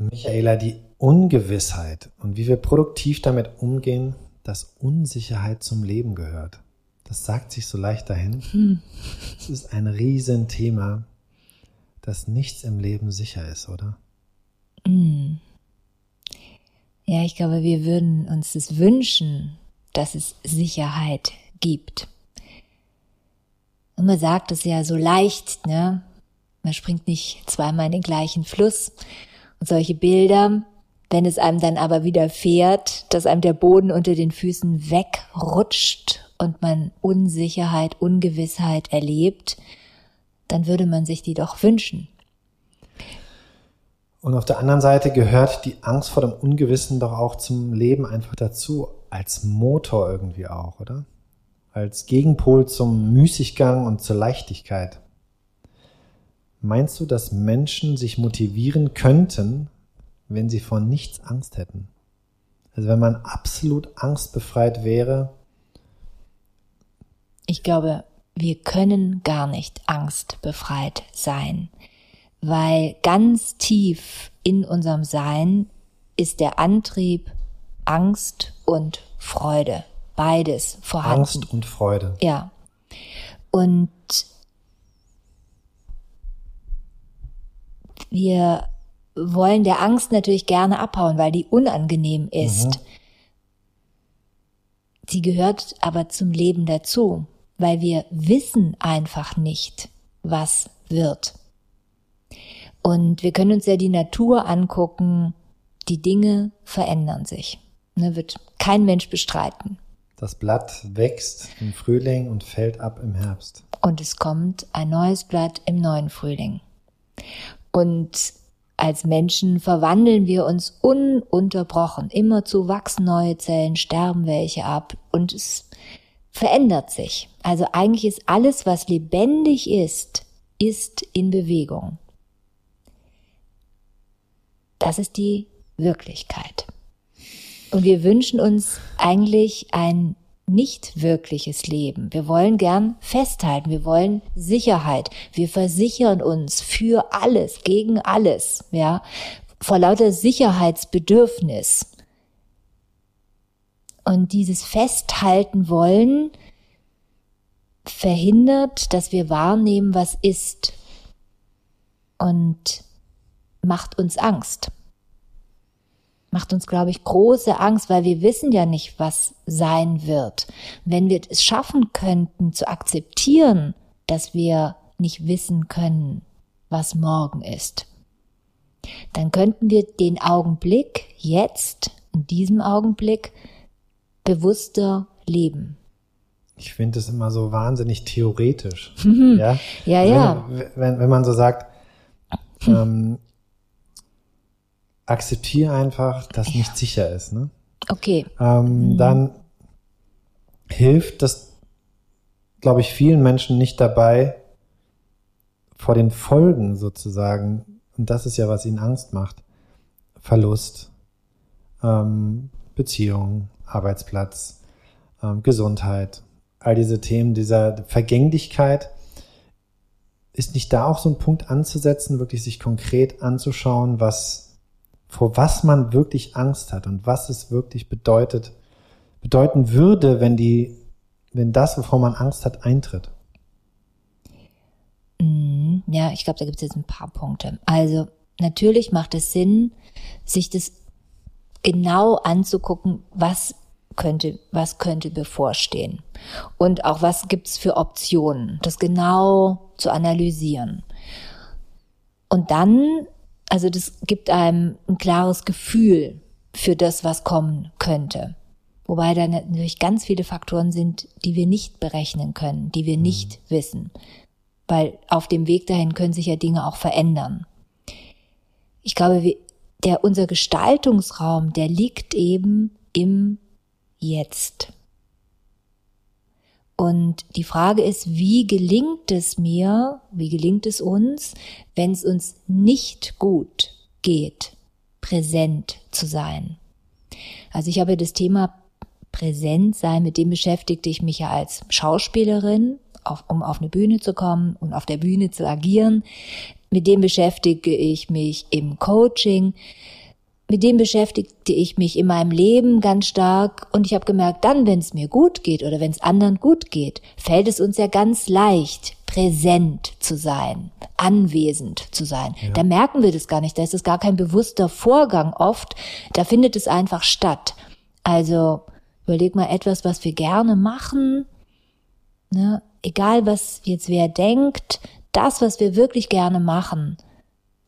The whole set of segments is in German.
Michaela, die Ungewissheit und wie wir produktiv damit umgehen, dass Unsicherheit zum Leben gehört. Das sagt sich so leicht dahin. Hm. Es ist ein Riesenthema, dass nichts im Leben sicher ist, oder? Hm. Ja, ich glaube, wir würden uns das wünschen, dass es Sicherheit gibt. Und man sagt es ja so leicht, ne? Man springt nicht zweimal in den gleichen Fluss. Solche Bilder, wenn es einem dann aber wieder fährt, dass einem der Boden unter den Füßen wegrutscht und man Unsicherheit, Ungewissheit erlebt, dann würde man sich die doch wünschen. Und auf der anderen Seite gehört die Angst vor dem Ungewissen doch auch zum Leben einfach dazu, als Motor irgendwie auch, oder? Als Gegenpol zum Müßiggang und zur Leichtigkeit. Meinst du, dass Menschen sich motivieren könnten, wenn sie vor nichts Angst hätten? Also wenn man absolut angstbefreit wäre? Ich glaube, wir können gar nicht angstbefreit sein weil ganz tief in unserem Sein ist der Antrieb Angst und Freude. Beides vorhanden. Angst und Freude. Ja. Und wir wollen der Angst natürlich gerne abhauen, weil die unangenehm ist. Mhm. Sie gehört aber zum Leben dazu, weil wir wissen einfach nicht, was wird. Und wir können uns ja die Natur angucken. Die Dinge verändern sich. Ne, wird kein Mensch bestreiten. Das Blatt wächst im Frühling und fällt ab im Herbst. Und es kommt ein neues Blatt im neuen Frühling. Und als Menschen verwandeln wir uns ununterbrochen. Immerzu wachsen neue Zellen, sterben welche ab und es verändert sich. Also eigentlich ist alles, was lebendig ist, ist in Bewegung. Das ist die Wirklichkeit. Und wir wünschen uns eigentlich ein nicht wirkliches Leben. Wir wollen gern festhalten, wir wollen Sicherheit. Wir versichern uns für alles, gegen alles, ja, vor lauter Sicherheitsbedürfnis. Und dieses Festhalten wollen verhindert, dass wir wahrnehmen, was ist. Und macht uns Angst. Macht uns, glaube ich, große Angst, weil wir wissen ja nicht, was sein wird. Wenn wir es schaffen könnten, zu akzeptieren, dass wir nicht wissen können, was morgen ist, dann könnten wir den Augenblick jetzt, in diesem Augenblick, bewusster leben. Ich finde es immer so wahnsinnig theoretisch. ja, ja. ja. Wenn, wenn, wenn man so sagt, ähm, akzeptiere einfach, dass nicht sicher ist. Ne? Okay. Ähm, mhm. Dann hilft das, glaube ich, vielen Menschen nicht dabei, vor den Folgen sozusagen, und das ist ja, was ihnen Angst macht, Verlust, ähm, Beziehung, Arbeitsplatz, ähm, Gesundheit, all diese Themen dieser Vergänglichkeit, ist nicht da auch so ein Punkt anzusetzen, wirklich sich konkret anzuschauen, was vor was man wirklich Angst hat und was es wirklich bedeutet, bedeuten würde, wenn die, wenn das, wovor man Angst hat, eintritt? Mhm. Ja, ich glaube, da gibt es jetzt ein paar Punkte. Also natürlich macht es Sinn, sich das genau anzugucken, was könnte, was könnte bevorstehen und auch was gibt's für Optionen, das genau zu analysieren. Und dann also das gibt einem ein klares Gefühl für das, was kommen könnte. Wobei da natürlich ganz viele Faktoren sind, die wir nicht berechnen können, die wir mhm. nicht wissen. Weil auf dem Weg dahin können sich ja Dinge auch verändern. Ich glaube, der, unser Gestaltungsraum, der liegt eben im Jetzt. Und die Frage ist, wie gelingt es mir, wie gelingt es uns, wenn es uns nicht gut geht, präsent zu sein? Also ich habe das Thema präsent sein, mit dem beschäftigte ich mich ja als Schauspielerin, auf, um auf eine Bühne zu kommen und auf der Bühne zu agieren. mit dem beschäftige ich mich im Coaching, mit dem beschäftigte ich mich in meinem Leben ganz stark und ich habe gemerkt, dann, wenn es mir gut geht oder wenn es anderen gut geht, fällt es uns ja ganz leicht, präsent zu sein, anwesend zu sein. Ja. Da merken wir das gar nicht, da ist es gar kein bewusster Vorgang oft, da findet es einfach statt. Also überleg mal etwas, was wir gerne machen, ne? egal was jetzt wer denkt, das, was wir wirklich gerne machen,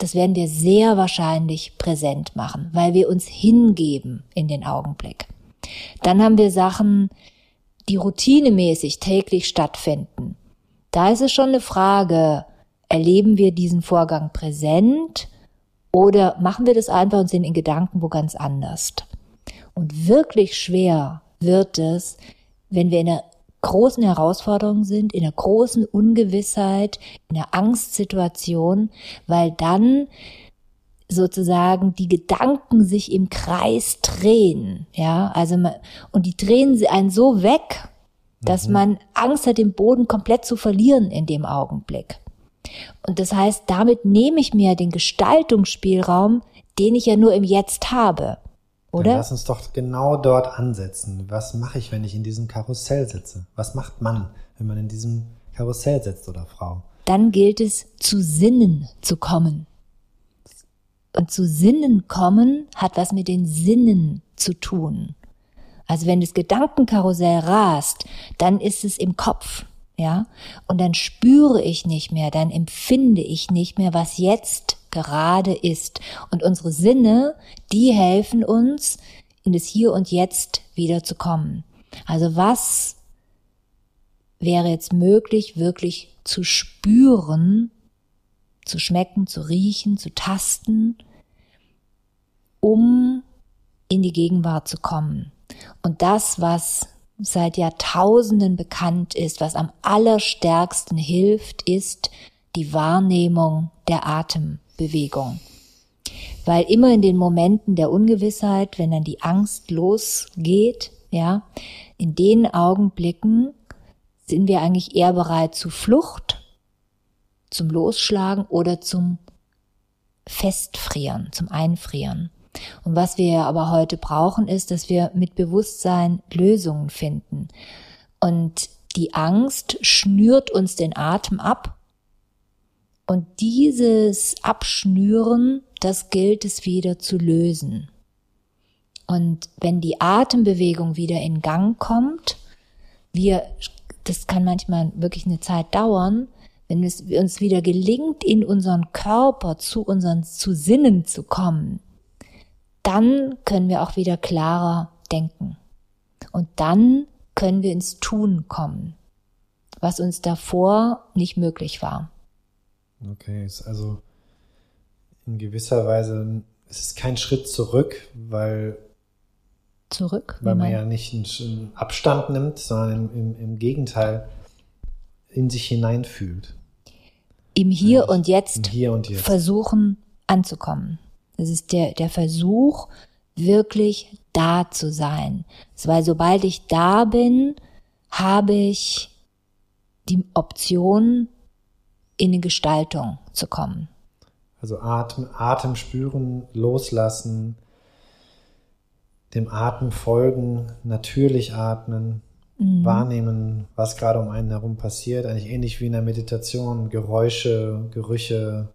das werden wir sehr wahrscheinlich präsent machen, weil wir uns hingeben in den Augenblick. Dann haben wir Sachen, die routinemäßig täglich stattfinden. Da ist es schon eine Frage, erleben wir diesen Vorgang präsent oder machen wir das einfach und sind in Gedanken wo ganz anders? Und wirklich schwer wird es, wenn wir in einer großen Herausforderungen sind, in einer großen Ungewissheit, in einer Angstsituation, weil dann sozusagen die Gedanken sich im Kreis drehen, ja, also man, und die drehen sie einen so weg, dass mhm. man Angst hat, den Boden komplett zu verlieren in dem Augenblick. Und das heißt, damit nehme ich mir den Gestaltungsspielraum, den ich ja nur im Jetzt habe. Oder? Dann lass uns doch genau dort ansetzen. Was mache ich, wenn ich in diesem Karussell sitze? Was macht man, wenn man in diesem Karussell sitzt oder Frau? Dann gilt es, zu Sinnen zu kommen. Und zu Sinnen kommen hat was mit den Sinnen zu tun. Also wenn das Gedankenkarussell rast, dann ist es im Kopf, ja, und dann spüre ich nicht mehr, dann empfinde ich nicht mehr, was jetzt gerade ist. Und unsere Sinne, die helfen uns, in das Hier und Jetzt wieder zu kommen. Also was wäre jetzt möglich, wirklich zu spüren, zu schmecken, zu riechen, zu tasten, um in die Gegenwart zu kommen. Und das, was seit Jahrtausenden bekannt ist, was am allerstärksten hilft, ist die Wahrnehmung der Atem. Bewegung. Weil immer in den Momenten der Ungewissheit, wenn dann die Angst losgeht, ja, in den Augenblicken sind wir eigentlich eher bereit zu Flucht, zum Losschlagen oder zum Festfrieren, zum Einfrieren. Und was wir aber heute brauchen, ist, dass wir mit Bewusstsein Lösungen finden. Und die Angst schnürt uns den Atem ab und dieses Abschnüren, das gilt es wieder zu lösen. Und wenn die Atembewegung wieder in Gang kommt, wir, das kann manchmal wirklich eine Zeit dauern, wenn es uns wieder gelingt, in unseren Körper zu unseren zu Sinnen zu kommen, dann können wir auch wieder klarer denken. Und dann können wir ins Tun kommen, was uns davor nicht möglich war. Okay, ist also in gewisser Weise, es ist kein Schritt zurück, weil zurück, weil man ja nicht einen Abstand nimmt, sondern im, im, im Gegenteil in sich hineinfühlt. Im Hier, und jetzt, Im Hier und Jetzt versuchen anzukommen. Das ist der, der Versuch, wirklich da zu sein. Weil sobald ich da bin, habe ich die Option, in die Gestaltung zu kommen. Also Atem, Atem spüren, loslassen, dem Atem folgen, natürlich atmen, mhm. wahrnehmen, was gerade um einen herum passiert. Eigentlich ähnlich wie in der Meditation, Geräusche, Gerüche,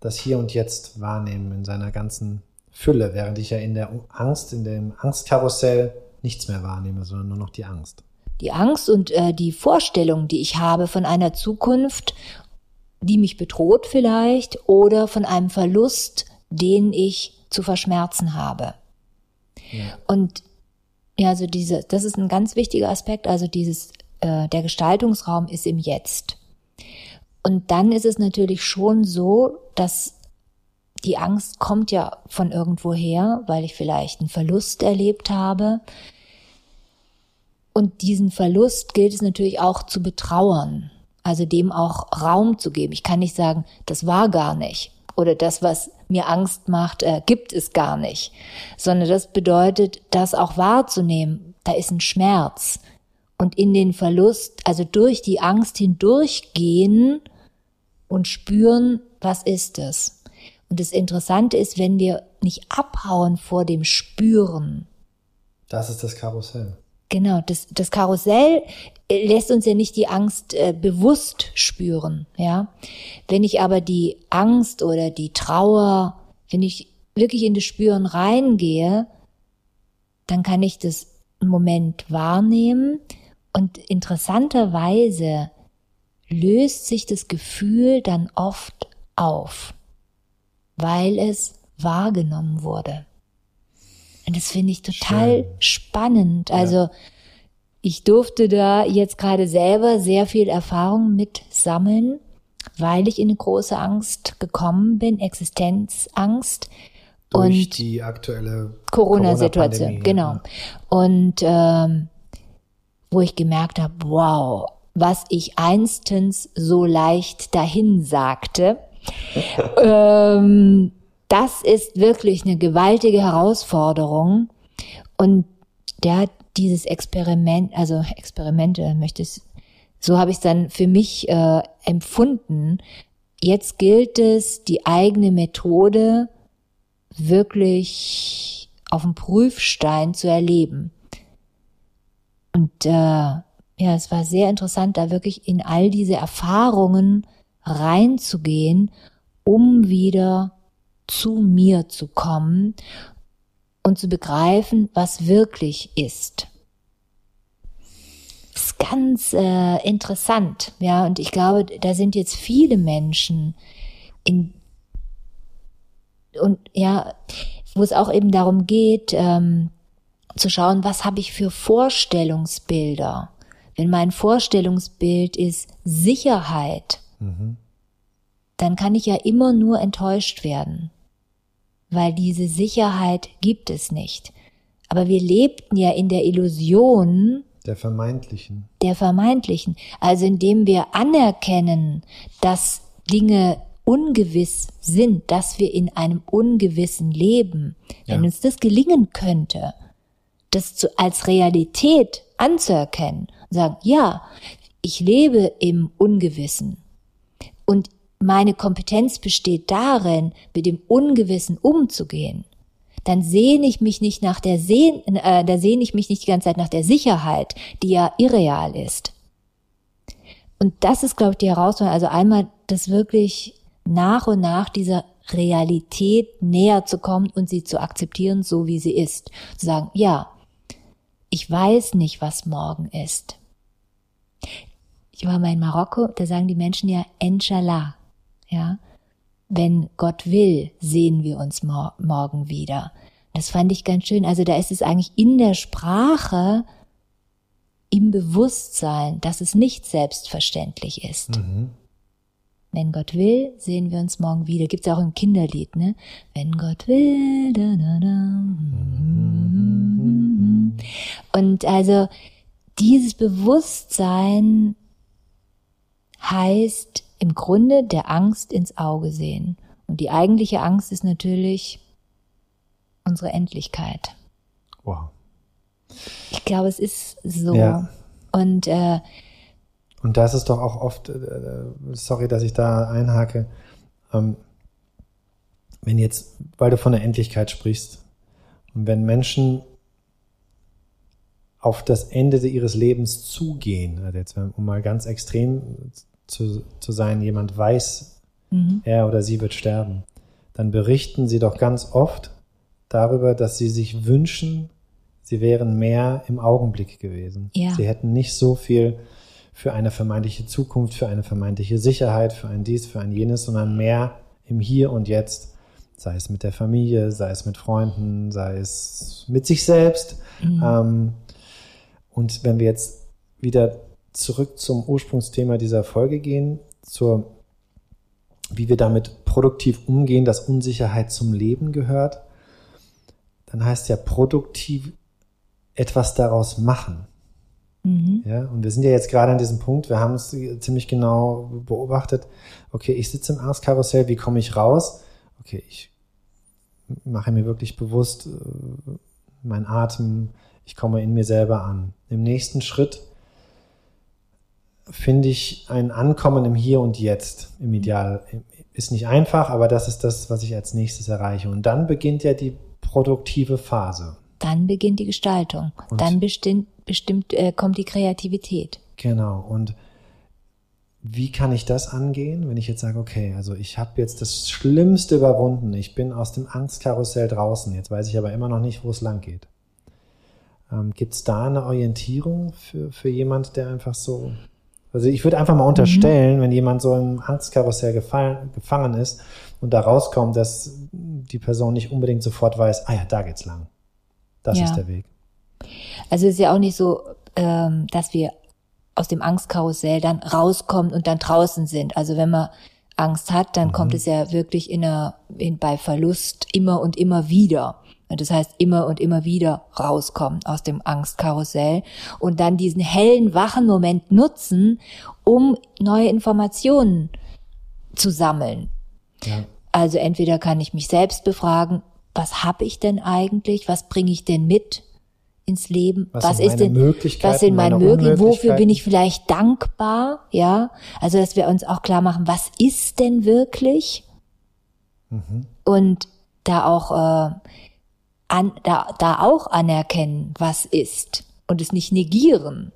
das Hier und Jetzt wahrnehmen in seiner ganzen Fülle, während ich ja in der Angst, in dem Angstkarussell nichts mehr wahrnehme, sondern nur noch die Angst. Die Angst und äh, die Vorstellung, die ich habe von einer Zukunft die mich bedroht vielleicht oder von einem Verlust, den ich zu verschmerzen habe. Ja. Und ja, also diese, das ist ein ganz wichtiger Aspekt, also dieses, äh, der Gestaltungsraum ist im Jetzt. Und dann ist es natürlich schon so, dass die Angst kommt ja von irgendwo her, weil ich vielleicht einen Verlust erlebt habe. Und diesen Verlust gilt es natürlich auch zu betrauern. Also dem auch Raum zu geben. Ich kann nicht sagen, das war gar nicht oder das, was mir Angst macht, äh, gibt es gar nicht, sondern das bedeutet, das auch wahrzunehmen. Da ist ein Schmerz und in den Verlust, also durch die Angst hindurchgehen und spüren, was ist es? Und das Interessante ist, wenn wir nicht abhauen vor dem Spüren. Das ist das Karussell. Genau, das, das Karussell lässt uns ja nicht die Angst äh, bewusst spüren, ja. Wenn ich aber die Angst oder die Trauer, wenn ich wirklich in das Spüren reingehe, dann kann ich das einen Moment wahrnehmen und interessanterweise löst sich das Gefühl dann oft auf, weil es wahrgenommen wurde. Und das finde ich total Schön. spannend. Also ja. Ich durfte da jetzt gerade selber sehr viel Erfahrung mit sammeln, weil ich in eine große Angst gekommen bin, Existenzangst. Durch und die aktuelle Corona-Situation, Corona genau. Und ähm, wo ich gemerkt habe, wow, was ich einstens so leicht dahin sagte, ähm, das ist wirklich eine gewaltige Herausforderung. Und der hat dieses Experiment, also Experimente möchte ich, so habe ich es dann für mich äh, empfunden. Jetzt gilt es, die eigene Methode wirklich auf dem Prüfstein zu erleben. Und äh, ja, es war sehr interessant, da wirklich in all diese Erfahrungen reinzugehen, um wieder zu mir zu kommen und zu begreifen, was wirklich ist. Das ist ganz äh, interessant, ja, und ich glaube, da sind jetzt viele Menschen in und ja, wo es auch eben darum geht, ähm, zu schauen, was habe ich für Vorstellungsbilder. Wenn mein Vorstellungsbild ist Sicherheit, mhm. dann kann ich ja immer nur enttäuscht werden weil diese Sicherheit gibt es nicht. Aber wir lebten ja in der Illusion der vermeintlichen. Der vermeintlichen. Also indem wir anerkennen, dass Dinge ungewiss sind, dass wir in einem ungewissen leben. Ja. Wenn uns das gelingen könnte, das zu, als Realität anzuerkennen und sagen, ja, ich lebe im Ungewissen und meine Kompetenz besteht darin, mit dem Ungewissen umzugehen, dann sehne ich mich nicht nach der Sehn, äh, da sehne ich mich nicht die ganze Zeit nach der Sicherheit, die ja irreal ist. Und das ist, glaube ich, die Herausforderung. Also einmal das wirklich nach und nach dieser Realität näher zu kommen und sie zu akzeptieren, so wie sie ist. Zu sagen, ja, ich weiß nicht, was morgen ist. Ich war mal in Marokko, da sagen die Menschen ja Inshallah ja. Wenn Gott will, sehen wir uns mor morgen wieder. Das fand ich ganz schön. Also da ist es eigentlich in der Sprache, im Bewusstsein, dass es nicht selbstverständlich ist. Mhm. Wenn Gott will, sehen wir uns morgen wieder. Gibt es auch ein Kinderlied, ne? Wenn Gott will, da, da, da. Und also dieses Bewusstsein heißt, im Grunde der Angst ins Auge sehen. Und die eigentliche Angst ist natürlich unsere Endlichkeit. Wow. Ich glaube, es ist so. Ja. Und äh, und das ist doch auch oft, äh, sorry, dass ich da einhake, ähm, wenn jetzt, weil du von der Endlichkeit sprichst, und wenn Menschen auf das Ende ihres Lebens zugehen, also jetzt um mal ganz extrem zu, zu sein, jemand weiß, mhm. er oder sie wird sterben, dann berichten sie doch ganz oft darüber, dass sie sich wünschen, sie wären mehr im Augenblick gewesen. Ja. Sie hätten nicht so viel für eine vermeintliche Zukunft, für eine vermeintliche Sicherheit, für ein dies, für ein jenes, sondern mehr im Hier und Jetzt, sei es mit der Familie, sei es mit Freunden, sei es mit sich selbst. Mhm. Ähm, und wenn wir jetzt wieder zurück zum Ursprungsthema dieser Folge gehen, zur, wie wir damit produktiv umgehen, dass Unsicherheit zum Leben gehört, dann heißt ja produktiv etwas daraus machen. Mhm. Ja, und wir sind ja jetzt gerade an diesem Punkt, wir haben es ziemlich genau beobachtet. Okay, ich sitze im Angstkarussell, wie komme ich raus? Okay, ich mache mir wirklich bewusst äh, mein Atem, ich komme in mir selber an. Im nächsten Schritt finde ich ein Ankommen im Hier und Jetzt im Ideal, ist nicht einfach, aber das ist das, was ich als nächstes erreiche. Und dann beginnt ja die produktive Phase. Dann beginnt die Gestaltung. Und dann bestimmt, bestimmt äh, kommt die Kreativität. Genau. Und wie kann ich das angehen, wenn ich jetzt sage, okay, also ich habe jetzt das Schlimmste überwunden, ich bin aus dem Angstkarussell draußen, jetzt weiß ich aber immer noch nicht, wo es lang geht. Ähm, Gibt es da eine Orientierung für, für jemand, der einfach so, also ich würde einfach mal unterstellen, mhm. wenn jemand so im Angstkarussell gefallen, gefangen ist und da rauskommt, dass die Person nicht unbedingt sofort weiß, ah ja, da geht's lang. Das ja. ist der Weg. Also es ist ja auch nicht so, ähm, dass wir aus dem Angstkarussell dann rauskommen und dann draußen sind. Also wenn man Angst hat, dann mhm. kommt es ja wirklich in einer, in, bei Verlust immer und immer wieder. Das heißt, immer und immer wieder rauskommen aus dem Angstkarussell und dann diesen hellen, wachen Moment nutzen, um neue Informationen zu sammeln. Ja. Also entweder kann ich mich selbst befragen, was habe ich denn eigentlich, was bringe ich denn mit ins Leben, was, was ist denn, was sind meine Möglichkeiten, wofür bin ich vielleicht dankbar, ja, also dass wir uns auch klar machen, was ist denn wirklich mhm. und da auch äh, an, da, da auch anerkennen, was ist und es nicht negieren.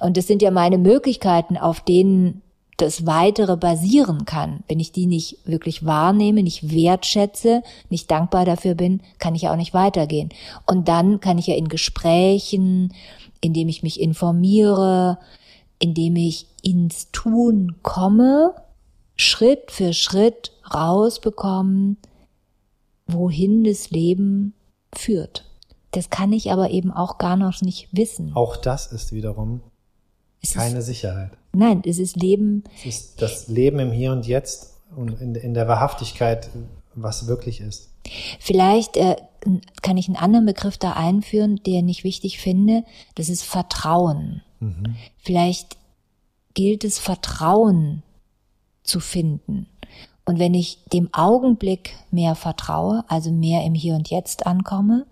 Und das sind ja meine Möglichkeiten, auf denen das Weitere basieren kann. Wenn ich die nicht wirklich wahrnehme, nicht wertschätze, nicht dankbar dafür bin, kann ich ja auch nicht weitergehen. Und dann kann ich ja in Gesprächen, indem ich mich informiere, indem ich ins Tun komme, Schritt für Schritt rausbekommen, wohin das Leben führt. Das kann ich aber eben auch gar noch nicht wissen. Auch das ist wiederum es keine ist, Sicherheit. Nein, es ist Leben. Es ist das Leben im Hier und Jetzt und in, in der Wahrhaftigkeit, was wirklich ist. Vielleicht äh, kann ich einen anderen Begriff da einführen, den ich wichtig finde. Das ist Vertrauen. Mhm. Vielleicht gilt es Vertrauen zu finden. Und wenn ich dem Augenblick mehr vertraue, also mehr im Hier und Jetzt ankomme,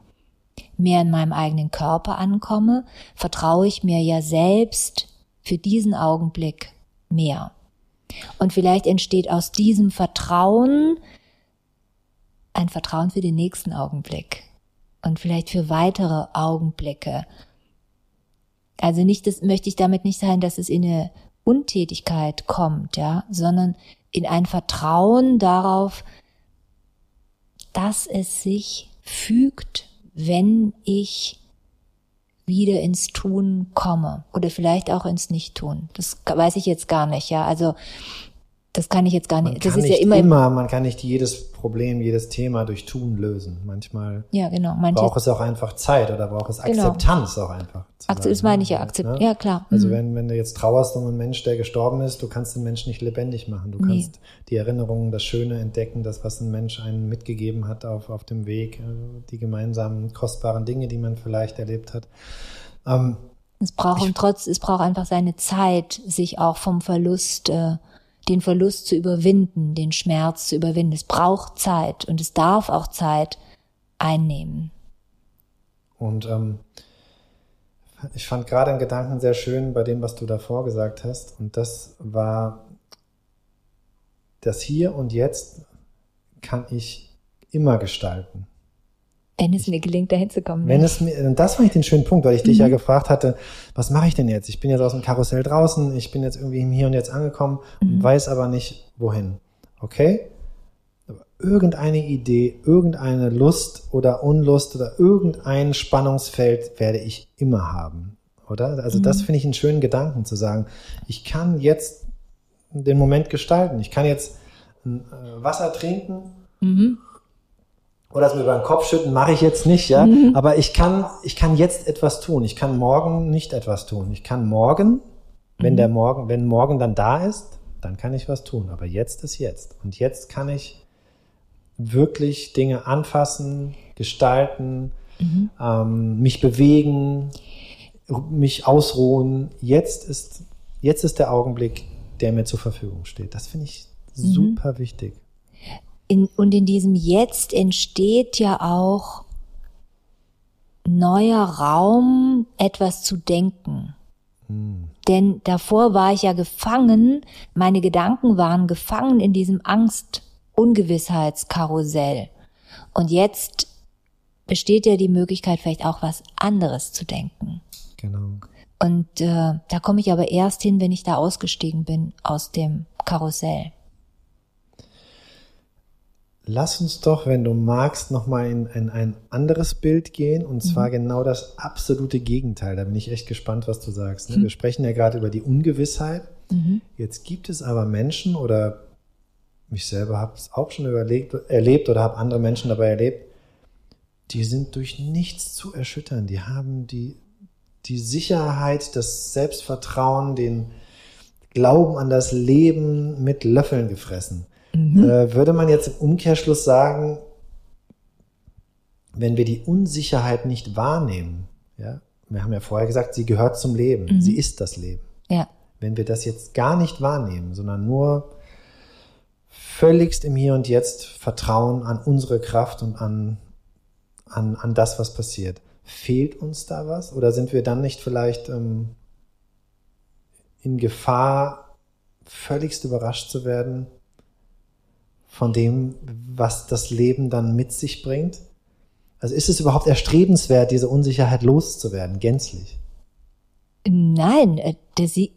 mehr in meinem eigenen Körper ankomme, vertraue ich mir ja selbst für diesen Augenblick mehr. Und vielleicht entsteht aus diesem Vertrauen ein Vertrauen für den nächsten Augenblick und vielleicht für weitere Augenblicke. Also nicht, das möchte ich damit nicht sagen, dass es in eine Untätigkeit kommt, ja, sondern in ein Vertrauen darauf, dass es sich fügt, wenn ich wieder ins Tun komme oder vielleicht auch ins Nichttun. Das weiß ich jetzt gar nicht, ja. Also das kann ich jetzt gar nicht. das ist nicht ja immer, immer, man kann nicht jedes Problem, jedes Thema durch Tun lösen. Manchmal ja, genau. Manche, braucht es auch einfach Zeit oder braucht es genau. Akzeptanz genau. auch einfach. Akzept, das meine ich ja, Akzept, ne? ja klar. Also mhm. wenn, wenn du jetzt trauerst um einen Mensch, der gestorben ist, du kannst den Mensch nicht lebendig machen. Du nee. kannst die Erinnerungen, das Schöne entdecken, das, was ein Mensch einen mitgegeben hat auf, auf dem Weg, äh, die gemeinsamen kostbaren Dinge, die man vielleicht erlebt hat. Ähm, es braucht ich, trotz, es braucht einfach seine Zeit, sich auch vom Verlust äh, den Verlust zu überwinden, den Schmerz zu überwinden. Es braucht Zeit und es darf auch Zeit einnehmen. Und ähm, ich fand gerade einen Gedanken sehr schön bei dem, was du davor gesagt hast. Und das war, das Hier und Jetzt kann ich immer gestalten. Wenn es mir gelingt, dahin zu kommen. Wenn es mir, das fand ich den schönen Punkt, weil ich mhm. dich ja mhm. gefragt hatte, was mache ich denn jetzt? Ich bin jetzt aus dem Karussell draußen, ich bin jetzt irgendwie im Hier und Jetzt angekommen mhm. und weiß aber nicht, wohin. Okay? Aber irgendeine Idee, irgendeine Lust oder Unlust oder irgendein Spannungsfeld werde ich immer haben. Oder? Also mhm. das finde ich einen schönen Gedanken zu sagen. Ich kann jetzt den Moment gestalten. Ich kann jetzt äh, Wasser trinken. Mhm oder es mir über den Kopf schütten, mache ich jetzt nicht, ja. Mhm. Aber ich kann, ich kann jetzt etwas tun. Ich kann morgen nicht etwas tun. Ich kann morgen, wenn mhm. der Morgen, wenn morgen dann da ist, dann kann ich was tun. Aber jetzt ist jetzt. Und jetzt kann ich wirklich Dinge anfassen, gestalten, mhm. ähm, mich bewegen, mich ausruhen. Jetzt ist, jetzt ist der Augenblick, der mir zur Verfügung steht. Das finde ich mhm. super wichtig. In, und in diesem Jetzt entsteht ja auch neuer Raum, etwas zu denken. Denn davor war ich ja gefangen, meine Gedanken waren gefangen in diesem Angst-Ungewissheitskarussell. Und jetzt besteht ja die Möglichkeit, vielleicht auch was anderes zu denken. Genau. Und äh, da komme ich aber erst hin, wenn ich da ausgestiegen bin aus dem Karussell. Lass uns doch, wenn du magst, nochmal in, in ein anderes Bild gehen und zwar genau das absolute Gegenteil. Da bin ich echt gespannt, was du sagst. Ne? Wir sprechen ja gerade über die Ungewissheit. Jetzt gibt es aber Menschen oder mich selber habe es auch schon überlegt, erlebt oder habe andere Menschen dabei erlebt, die sind durch nichts zu erschüttern. Die haben die, die Sicherheit, das Selbstvertrauen, den Glauben an das Leben mit Löffeln gefressen. Äh, würde man jetzt im Umkehrschluss sagen, wenn wir die Unsicherheit nicht wahrnehmen, ja, wir haben ja vorher gesagt, sie gehört zum Leben, sie ist das Leben. Ja. Wenn wir das jetzt gar nicht wahrnehmen, sondern nur völligst im Hier und Jetzt vertrauen an unsere Kraft und an, an, an das, was passiert, fehlt uns da was? Oder sind wir dann nicht vielleicht ähm, in Gefahr, völligst überrascht zu werden von dem, was das Leben dann mit sich bringt? Also ist es überhaupt erstrebenswert, diese Unsicherheit loszuwerden, gänzlich? Nein, äh, der, Sie-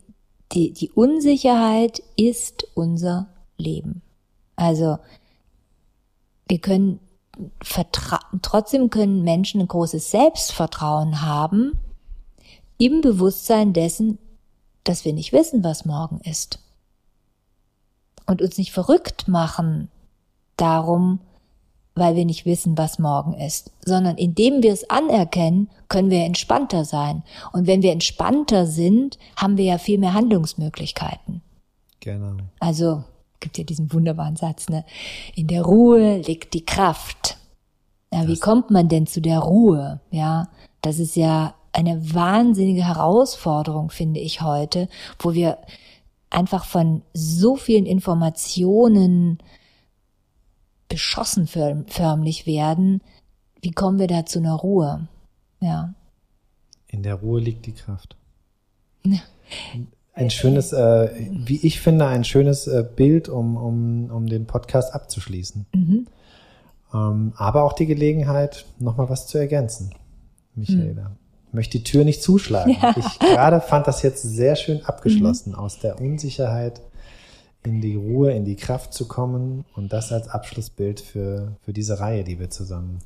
die, die Unsicherheit ist unser Leben. Also wir können trotzdem können Menschen ein großes Selbstvertrauen haben im Bewusstsein dessen, dass wir nicht wissen, was morgen ist. Und uns nicht verrückt machen darum, weil wir nicht wissen, was morgen ist, sondern indem wir es anerkennen, können wir entspannter sein. Und wenn wir entspannter sind, haben wir ja viel mehr Handlungsmöglichkeiten. Genau. Also gibt ja diesen wunderbaren Satz, ne? In der Ruhe liegt die Kraft. Ja, wie kommt man denn zu der Ruhe? Ja, das ist ja eine wahnsinnige Herausforderung, finde ich heute, wo wir einfach von so vielen Informationen beschossen förm- förmlich werden. Wie kommen wir da zu einer Ruhe? Ja. In der Ruhe liegt die Kraft. Ein schönes, äh, wie ich finde, ein schönes äh, Bild, um, um, um den Podcast abzuschließen. Ähm, aber auch die Gelegenheit, nochmal was zu ergänzen, Michaela. Ich möchte die Tür nicht zuschlagen. Ich gerade fand das jetzt sehr schön abgeschlossen, aus der Unsicherheit in die Ruhe, in die Kraft zu kommen und das als Abschlussbild für, für diese Reihe, die wir zusammen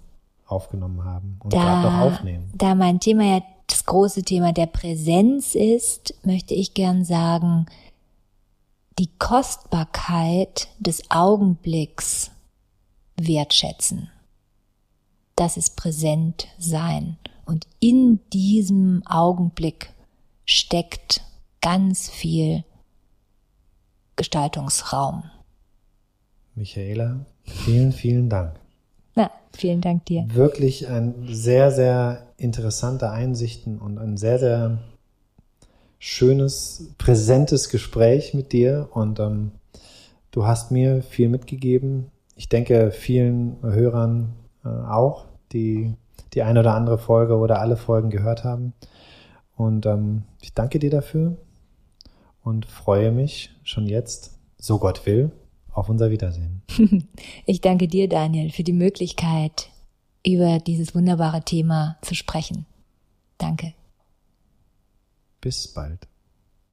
aufgenommen haben und gerade noch aufnehmen. da mein Thema ja das große Thema der Präsenz ist, möchte ich gern sagen, die Kostbarkeit des Augenblicks wertschätzen. Das ist präsent sein. Und in diesem Augenblick steckt ganz viel Gestaltungsraum. Michaela, vielen, vielen Dank. Na, vielen Dank dir. Wirklich ein sehr, sehr interessante Einsichten und ein sehr, sehr schönes, präsentes Gespräch mit dir und ähm, du hast mir viel mitgegeben. Ich denke vielen Hörern äh, auch, die die eine oder andere Folge oder alle Folgen gehört haben. Und ähm, ich danke dir dafür und freue mich schon jetzt, so Gott will, auf unser Wiedersehen. Ich danke dir, Daniel, für die Möglichkeit, über dieses wunderbare Thema zu sprechen. Danke. Bis bald.